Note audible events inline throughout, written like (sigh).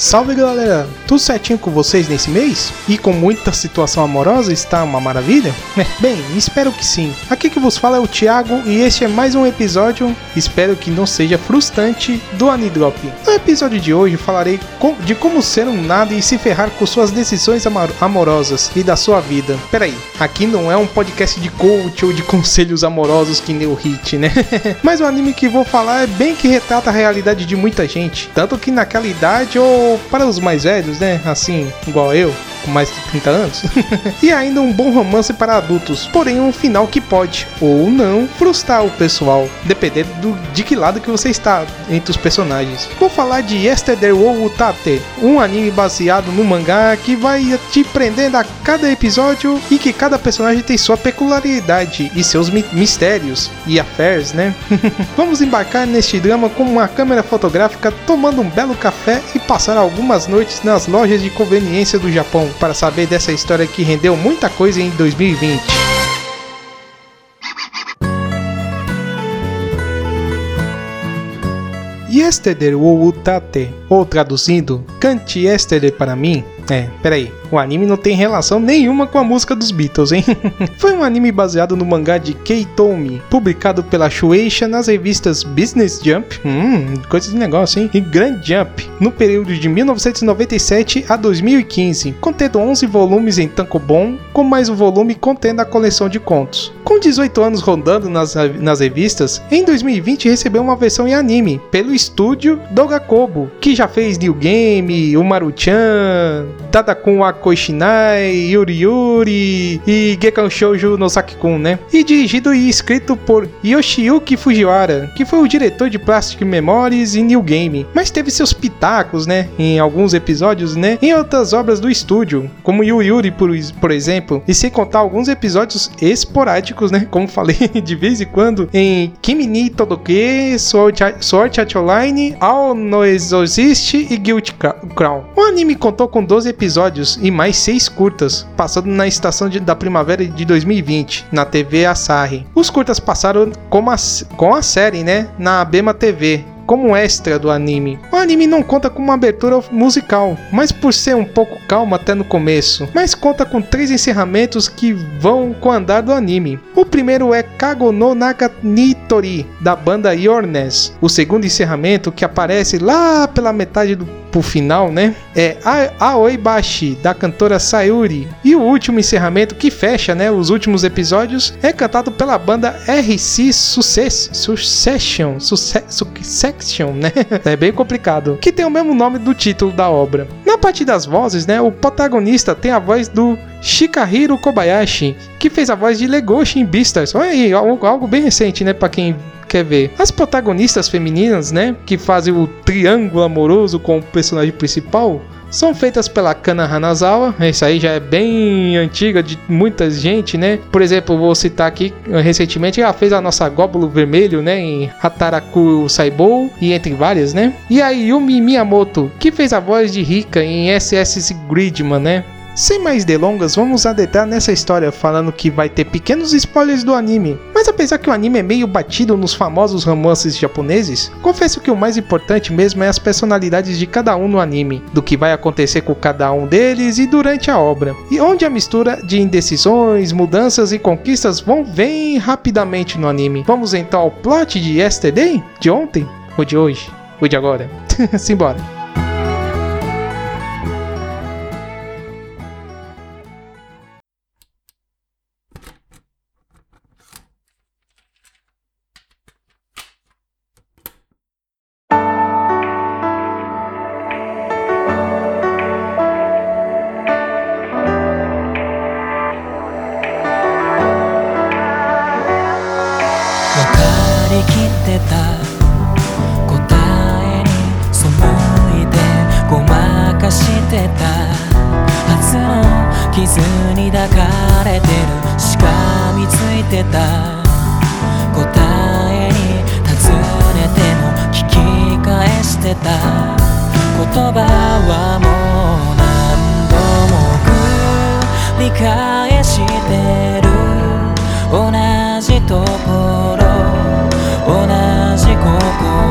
Salve galera, tudo certinho com vocês nesse mês? E com muita situação amorosa está uma maravilha? É, bem, espero que sim. Aqui que vos fala é o Thiago e este é mais um episódio, espero que não seja frustrante, do Anidrop. No episódio de hoje falarei de como ser um nada e se ferrar com suas decisões amorosas e da sua vida. Peraí, aqui não é um podcast de coach ou de conselhos amorosos que nem o Hit, né? (laughs) Mas o anime que vou falar é bem que retrata a realidade de muita gente, tanto que naquela idade ou para os mais velhos, né? Assim, igual eu, com mais de 30 anos. (laughs) e ainda um bom romance para adultos, porém um final que pode, ou não, frustrar o pessoal, dependendo do, de que lado que você está entre os personagens. Vou falar de Yesterday wo Utate, um anime baseado no mangá que vai te prendendo a cada episódio e que cada personagem tem sua peculiaridade e seus mi mistérios e affairs, né? (laughs) Vamos embarcar neste drama com uma câmera fotográfica, tomando um belo café e passar algumas noites nas lojas de conveniência do Japão para saber dessa história que rendeu muita coisa em 2020. Yesterday ou Utate, ou traduzindo, cante Yesterday para mim, é, peraí. O anime não tem relação nenhuma com a música dos Beatles, hein? (laughs) Foi um anime baseado no mangá de Keitomi, publicado pela Shueisha nas revistas Business Jump, hum, coisa de negócio, hein? E Grand Jump, no período de 1997 a 2015, contendo 11 volumes em tankobon, com mais um volume contendo a coleção de contos. Com 18 anos rodando nas, nas revistas, em 2020 recebeu uma versão em anime, pelo estúdio Dogakobo, que já fez New Game, o Maruchan, Tadakun Akoishinai, Yuri Yuri e Gekan Shoujo no Sakikun, né? E dirigido e escrito por Yoshiyuki Fujiwara, que foi o diretor de Plastic Memories e New Game, mas teve seus pitacos, né, em alguns episódios, né, em outras obras do estúdio, como Yuri Yuri, por, por exemplo, e sem contar alguns episódios esporádicos, né, como (laughs) falei de vez em quando, em Kimi Todoke, Sword Art Online, All No Exorcist e Guilty Crown. O anime contou com 12 episódios e mais 6 curtas, passando na estação de, da primavera de 2020, na TV Asahi. Os curtas passaram com a, com a série, né, na Abema TV, como extra do anime. O anime não conta com uma abertura musical, mas por ser um pouco calmo até no começo, mas conta com três encerramentos que vão com o andar do anime. O primeiro é Kago no Nakanitori, da banda Yornes. O segundo encerramento, que aparece lá pela metade do pro final, né? É Aoibashi, da cantora Sayuri. E o último encerramento, que fecha, né? Os últimos episódios, é cantado pela banda RC Success, Succession, Succession, né? (laughs) É bem complicado. Que tem o mesmo nome do título da obra. Na parte das vozes, né? O protagonista tem a voz do Shikahiro Kobayashi, que fez a voz de Legoshi em Beastars. Olha aí, algo, bem recente, né? Pra quem quer ver. As protagonistas femininas, né, que fazem o triângulo amoroso com o personagem principal, são feitas pela Kana Hanazawa. Isso aí já é bem antiga de muita gente, né? Por exemplo, vou citar aqui recentemente, ela fez a nossa Góbulo Vermelho, né? Em Hataraku Saibou e entre várias, né? E a Yumi Miyamoto, que fez a voz de Rika em SS Gridman, né? Sem mais delongas, vamos adentrar nessa história falando que vai ter pequenos spoilers do anime. Mas apesar que o anime é meio batido nos famosos romances japoneses, confesso que o mais importante mesmo é as personalidades de cada um no anime, do que vai acontecer com cada um deles e durante a obra, e onde a mistura de indecisões, mudanças e conquistas vão bem rapidamente no anime. Vamos então ao plot de Yesterday? De ontem? Ou de hoje? Ou de agora? (laughs) Simbora! 葉はもう何度も繰り返してる。同じところ同じ心。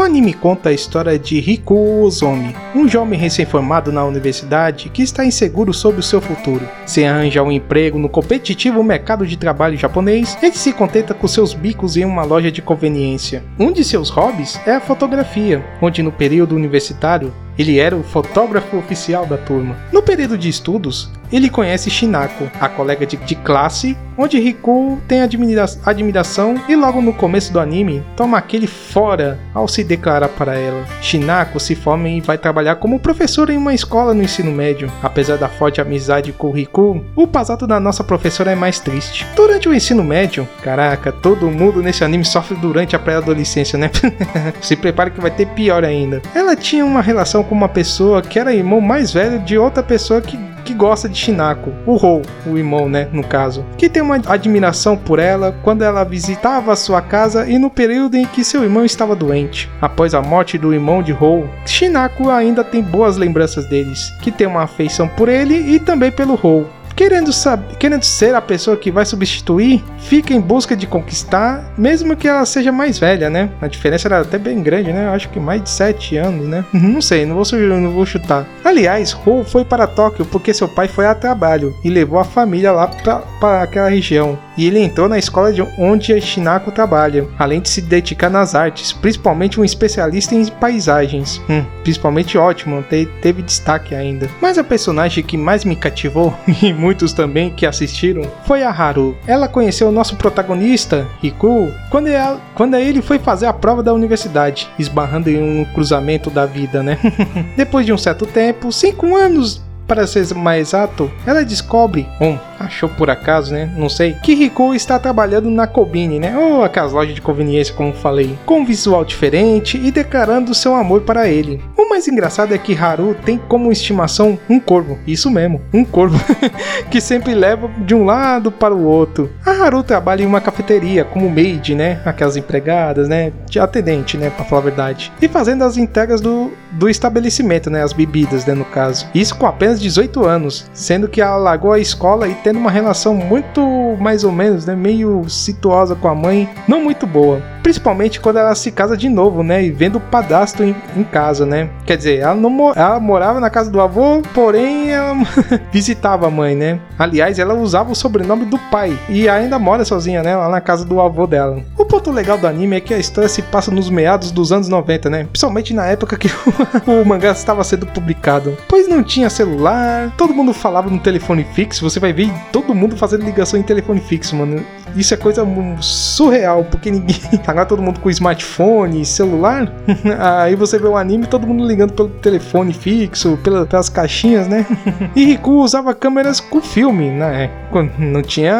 O anime conta a história de Riku Ozomi, um jovem recém-formado na universidade que está inseguro sobre o seu futuro. Sem arranjar um emprego no competitivo mercado de trabalho japonês, ele se contenta com seus bicos em uma loja de conveniência. Um de seus hobbies é a fotografia, onde no período universitário ele era o fotógrafo oficial da turma. No período de estudos, ele conhece Shinako, a colega de, de classe, onde Riku tem admira admiração e logo no começo do anime toma aquele fora ao se declarar para ela. Shinako se forma e vai trabalhar como professora em uma escola no ensino médio. Apesar da forte amizade com Riku, o passado da nossa professora é mais triste. Durante o ensino médio, caraca, todo mundo nesse anime sofre durante a pré-adolescência, né? (laughs) se prepare que vai ter pior ainda. Ela tinha uma relação com uma pessoa que era irmão mais velho de outra pessoa que que gosta de Shinako, o Rou, o irmão, né, no caso, que tem uma admiração por ela quando ela visitava sua casa e no período em que seu irmão estava doente. Após a morte do irmão de Rou, Shinako ainda tem boas lembranças deles, que tem uma afeição por ele e também pelo Rou querendo, saber, querendo ser a pessoa que vai substituir, fica em busca de conquistar, mesmo que ela seja mais velha, né? A diferença era até bem grande, né? Eu acho que mais de 7 anos, né? (laughs) Não sei, não vou, não vou chutar. Aliás, Rou foi para Tóquio porque seu pai foi a trabalho e levou a família lá para aquela região e ele entrou na escola de onde a Shinako trabalha, além de se dedicar nas artes, principalmente um especialista em paisagens. Hum, principalmente ótimo, te, teve destaque ainda. Mas a personagem que mais me cativou, (laughs) e muitos também que assistiram, foi a Haru. Ela conheceu o nosso protagonista, Riku, quando, ela, quando ele foi fazer a prova da universidade, esbarrando em um cruzamento da vida, né? (laughs) Depois de um certo tempo, cinco anos para ser mais exato, ela descobre, um, achou por acaso, né? Não sei, que Riku está trabalhando na Kobine, né? Ou aquelas lojas de conveniência, como falei, com um visual diferente e declarando seu amor para ele. O mais engraçado é que Haru tem como estimação um corvo, isso mesmo, um corvo, (laughs) que sempre leva de um lado para o outro. A Haru trabalha em uma cafeteria como maid, né? Aquelas empregadas, né? De atendente, né? Para falar a verdade. E fazendo as entregas do, do estabelecimento, né? As bebidas, né? No caso. Isso com apenas 18 anos, sendo que ela largou a escola e tendo uma relação muito mais ou menos, né, meio situosa com a mãe, não muito boa. Principalmente quando ela se casa de novo, né, e vendo o padastro em, em casa, né. Quer dizer, ela não ela morava na casa do avô, porém ela (laughs) visitava a mãe, né. Aliás, ela usava o sobrenome do pai e ainda mora sozinha, né, lá na casa do avô dela. O ponto legal do anime é que a história se passa nos meados dos anos 90, né, principalmente na época que (laughs) o mangá estava sendo publicado, pois não tinha celular todo mundo falava no telefone fixo, você vai ver todo mundo fazendo ligação em telefone fixo, mano. Isso é coisa surreal, porque ninguém. (laughs) Agora todo mundo com smartphone, celular. (laughs) Aí você vê o anime todo mundo ligando pelo telefone fixo, pelas caixinhas, né? (laughs) E Riku usava câmeras com filme, né? Não tinha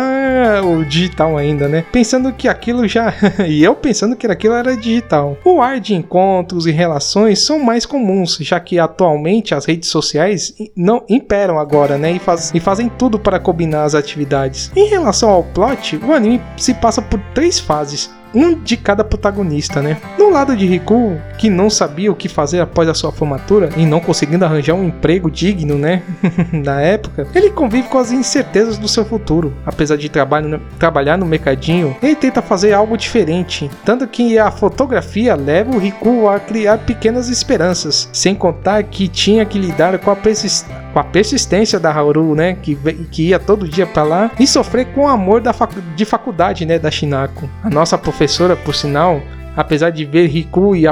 o digital ainda, né? Pensando que aquilo já. (laughs) e eu pensando que aquilo era digital. O ar de encontros e relações são mais comuns, já que atualmente as redes sociais não imperam agora, né? E, faz, e fazem tudo para combinar as atividades. Em relação ao plot, o anime se passa por três fases um de cada protagonista, né? No lado de Riku, que não sabia o que fazer após a sua formatura e não conseguindo arranjar um emprego digno, né? (laughs) Na época, ele convive com as incertezas do seu futuro. Apesar de trabalho, trabalhar no mercadinho, ele tenta fazer algo diferente, tanto que a fotografia leva o Riku a criar pequenas esperanças, sem contar que tinha que lidar com a, persist com a persistência da Haru, né? Que, que ia todo dia para lá e sofrer com o amor da de faculdade, né? Da Shinako. A nossa professora professora, por sinal, apesar de ver Riku e,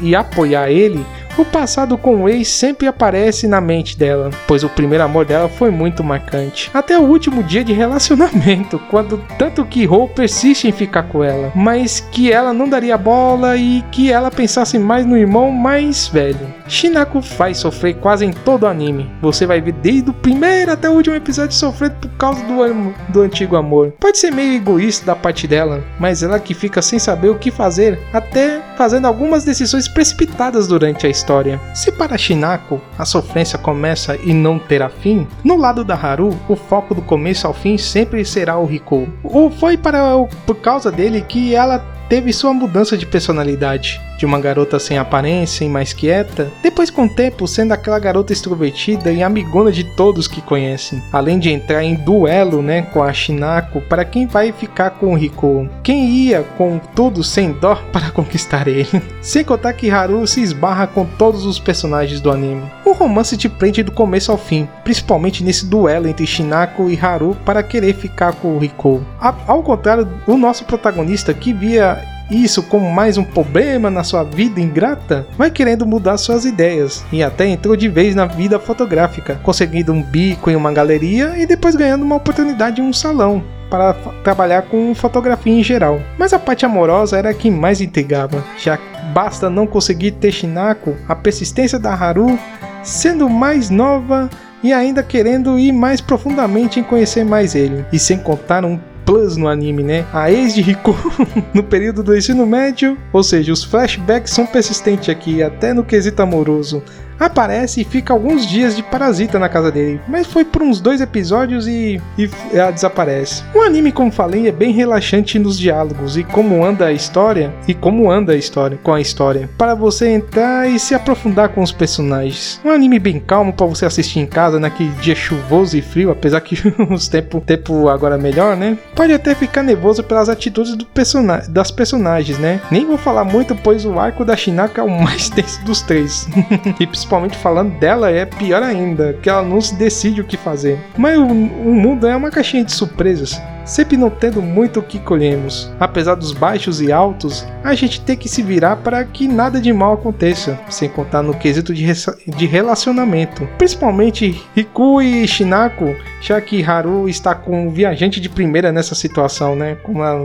e apoiar ele, o passado com o ex sempre aparece na mente dela, pois o primeiro amor dela foi muito marcante. Até o último dia de relacionamento, (laughs) quando tanto que Ro persiste em ficar com ela, mas que ela não daria bola e que ela pensasse mais no irmão mais velho. Shinako faz sofrer quase em todo o anime. Você vai ver desde o primeiro até o último episódio sofrendo por causa do, do antigo amor. Pode ser meio egoísta da parte dela, mas ela que fica sem saber o que fazer, até fazendo algumas decisões precipitadas durante a história. Se para Shinako a sofrência começa e não terá fim, no lado da Haru, o foco do começo ao fim sempre será o Rikou. Ou foi para por causa dele que ela teve sua mudança de personalidade, de uma garota sem aparência e mais quieta, depois com o tempo sendo aquela garota extrovertida e amigona de todos que conhecem, além de entrar em duelo, né, com a Shinako para quem vai ficar com o Rico, quem ia com tudo sem dó (laughs) para conquistar ele. Sem contar que Haru se esbarra com todos os personagens do anime. O romance te prende do começo ao fim, principalmente nesse duelo entre Shinako e Haru para querer ficar com o Rico. Ao contrário, o nosso protagonista que via isso como mais um problema na sua vida ingrata, vai querendo mudar suas ideias e até entrou de vez na vida fotográfica, conseguindo um bico em uma galeria e depois ganhando uma oportunidade em um salão para trabalhar com fotografia em geral. Mas a parte amorosa era a que mais intrigava, já basta não conseguir ter Shinako, a persistência da Haru sendo mais nova e ainda querendo ir mais profundamente em conhecer mais ele, e sem contar um plus no anime, né? A ex de Riku (laughs) no período do ensino médio, ou seja, os flashbacks são persistentes aqui, até no quesito amoroso aparece e fica alguns dias de parasita na casa dele, mas foi por uns dois episódios e, e ela desaparece. O anime, como falei, é bem relaxante nos diálogos e como anda a história e como anda a história com a história, para você entrar e se aprofundar com os personagens. Um anime bem calmo para você assistir em casa naquele dia chuvoso e frio, apesar que (laughs) os tempo, tempo agora é melhor, né? Pode até ficar nervoso pelas atitudes do persona das personagens, né? Nem vou falar muito, pois o arco da Shinaka é o (laughs) mais tenso dos três. (laughs) principalmente falando dela, é pior ainda, que ela não se decide o que fazer. Mas o, o mundo é uma caixinha de surpresas sempre não tendo muito o que colhemos. Apesar dos baixos e altos, a gente tem que se virar para que nada de mal aconteça, sem contar no quesito de, de relacionamento. Principalmente Riku e Shinako, já que Haru está com um viajante de primeira nessa situação, né? Como ela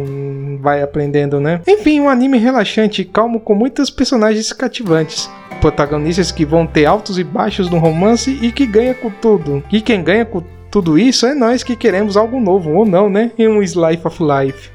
vai aprendendo, né? Enfim, um anime relaxante e calmo com muitos personagens cativantes protagonistas que vão ter altos e baixos no romance e que ganha com tudo. E quem ganha com tudo isso é nós que queremos algo novo, ou não, né? Em um Slice of Life.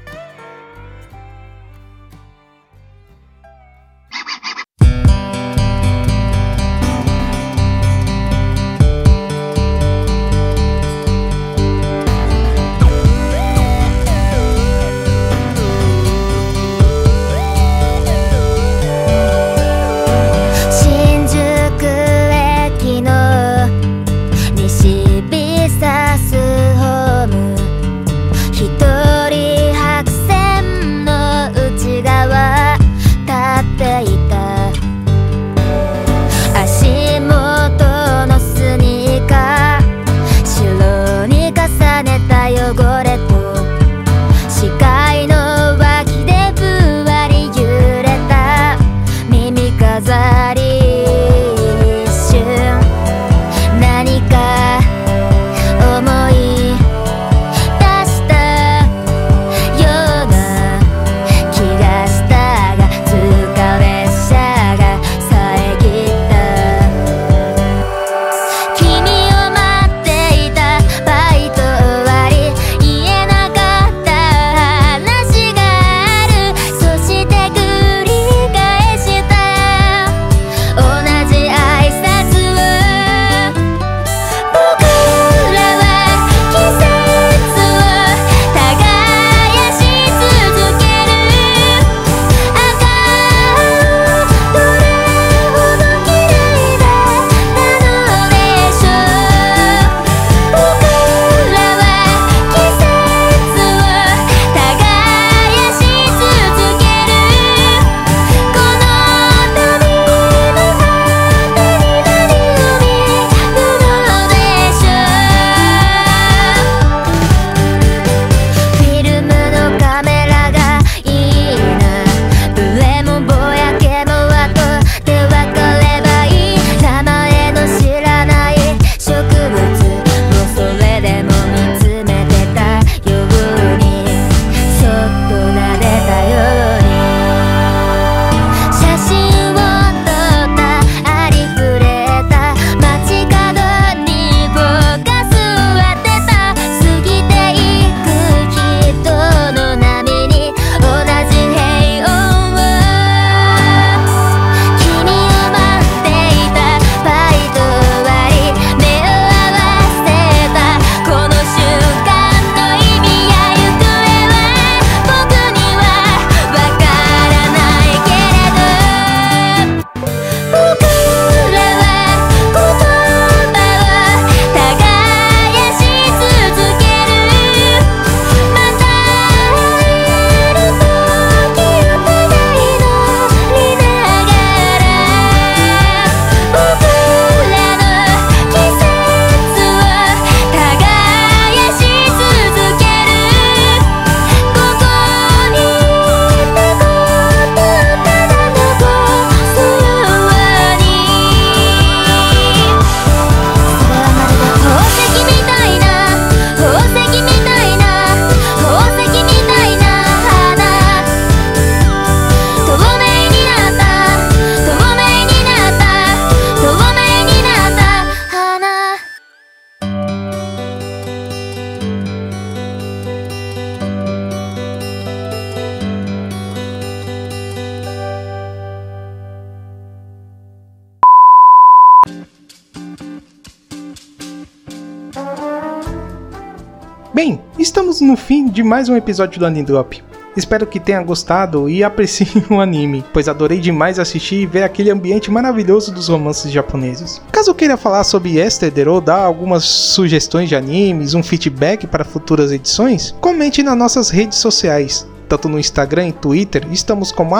No fim de mais um episódio do Anidrop. Espero que tenha gostado e aprecie (laughs) o anime, pois adorei demais assistir e ver aquele ambiente maravilhoso dos romances japoneses. Caso queira falar sobre Yesterday ou dar algumas sugestões de animes, um feedback para futuras edições, comente nas nossas redes sociais tanto no Instagram e Twitter, estamos como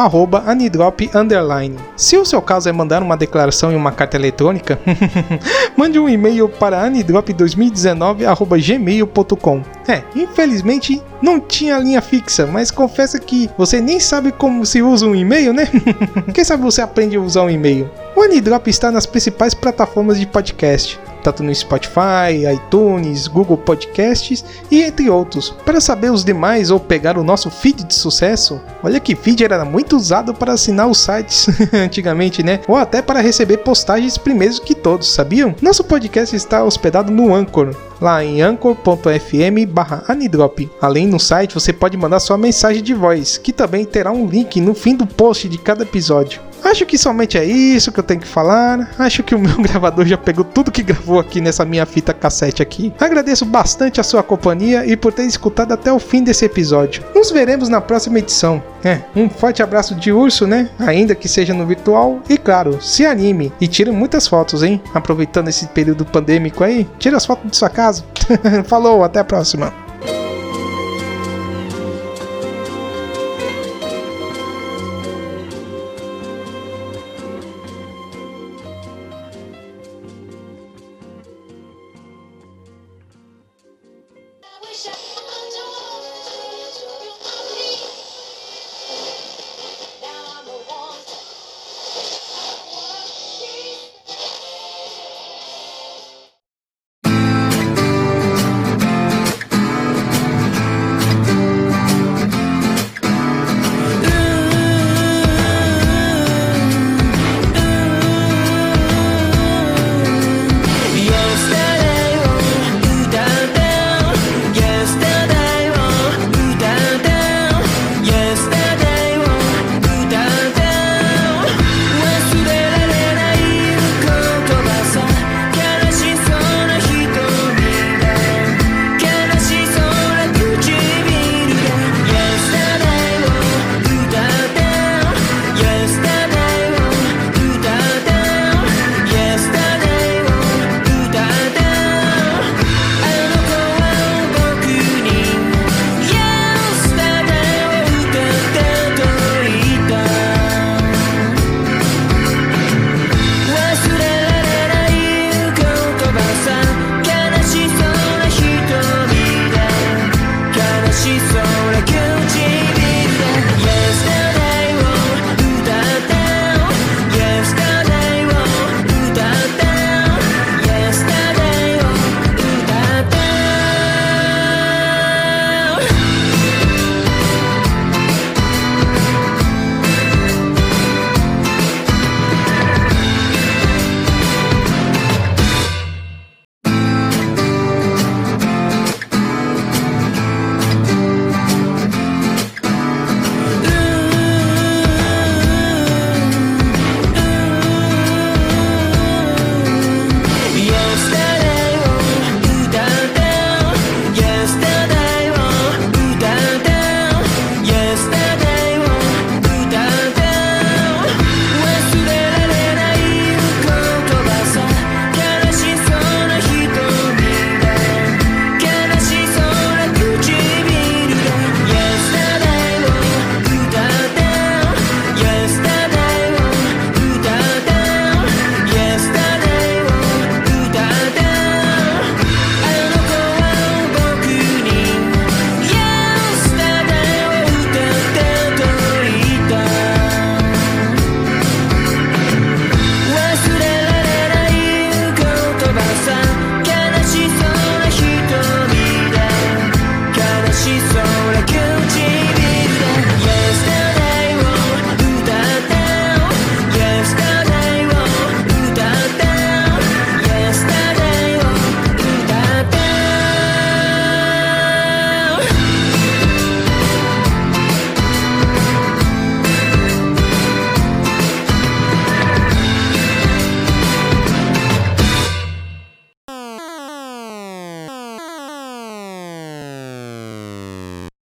anidrop underline. Se o seu caso é mandar uma declaração em uma carta eletrônica, (laughs) mande um e-mail para anidrop2019@gmail.com. É, infelizmente não tinha linha fixa, mas confessa que você nem sabe como se usa um e-mail, né? (laughs) Quem sabe você aprende a usar um e-mail. O Anidrop está nas principais plataformas de podcast tanto no Spotify, iTunes, Google Podcasts e entre outros. Para saber os demais ou pegar o nosso feed de sucesso, olha que feed era muito usado para assinar os sites (laughs) antigamente, né? Ou até para receber postagens primeiros que todos, sabiam? Nosso podcast está hospedado no Anchor, lá em anchor.fm anidrop. Além no site você pode mandar sua mensagem de voz, que também terá um link no fim do post de cada episódio. Acho que somente é isso que eu tenho que falar. Acho que o meu (laughs) gravador já pegou tudo que gravou aqui nessa minha fita cassete aqui. Agradeço bastante a sua companhia e por ter escutado até o fim desse episódio. Nos veremos na próxima edição. É, um forte abraço de urso, né? Ainda que seja no virtual. E claro, se anime e tire muitas fotos, hein? Aproveitando esse período pandêmico aí, tira as fotos de sua casa. (laughs) Falou, até a próxima.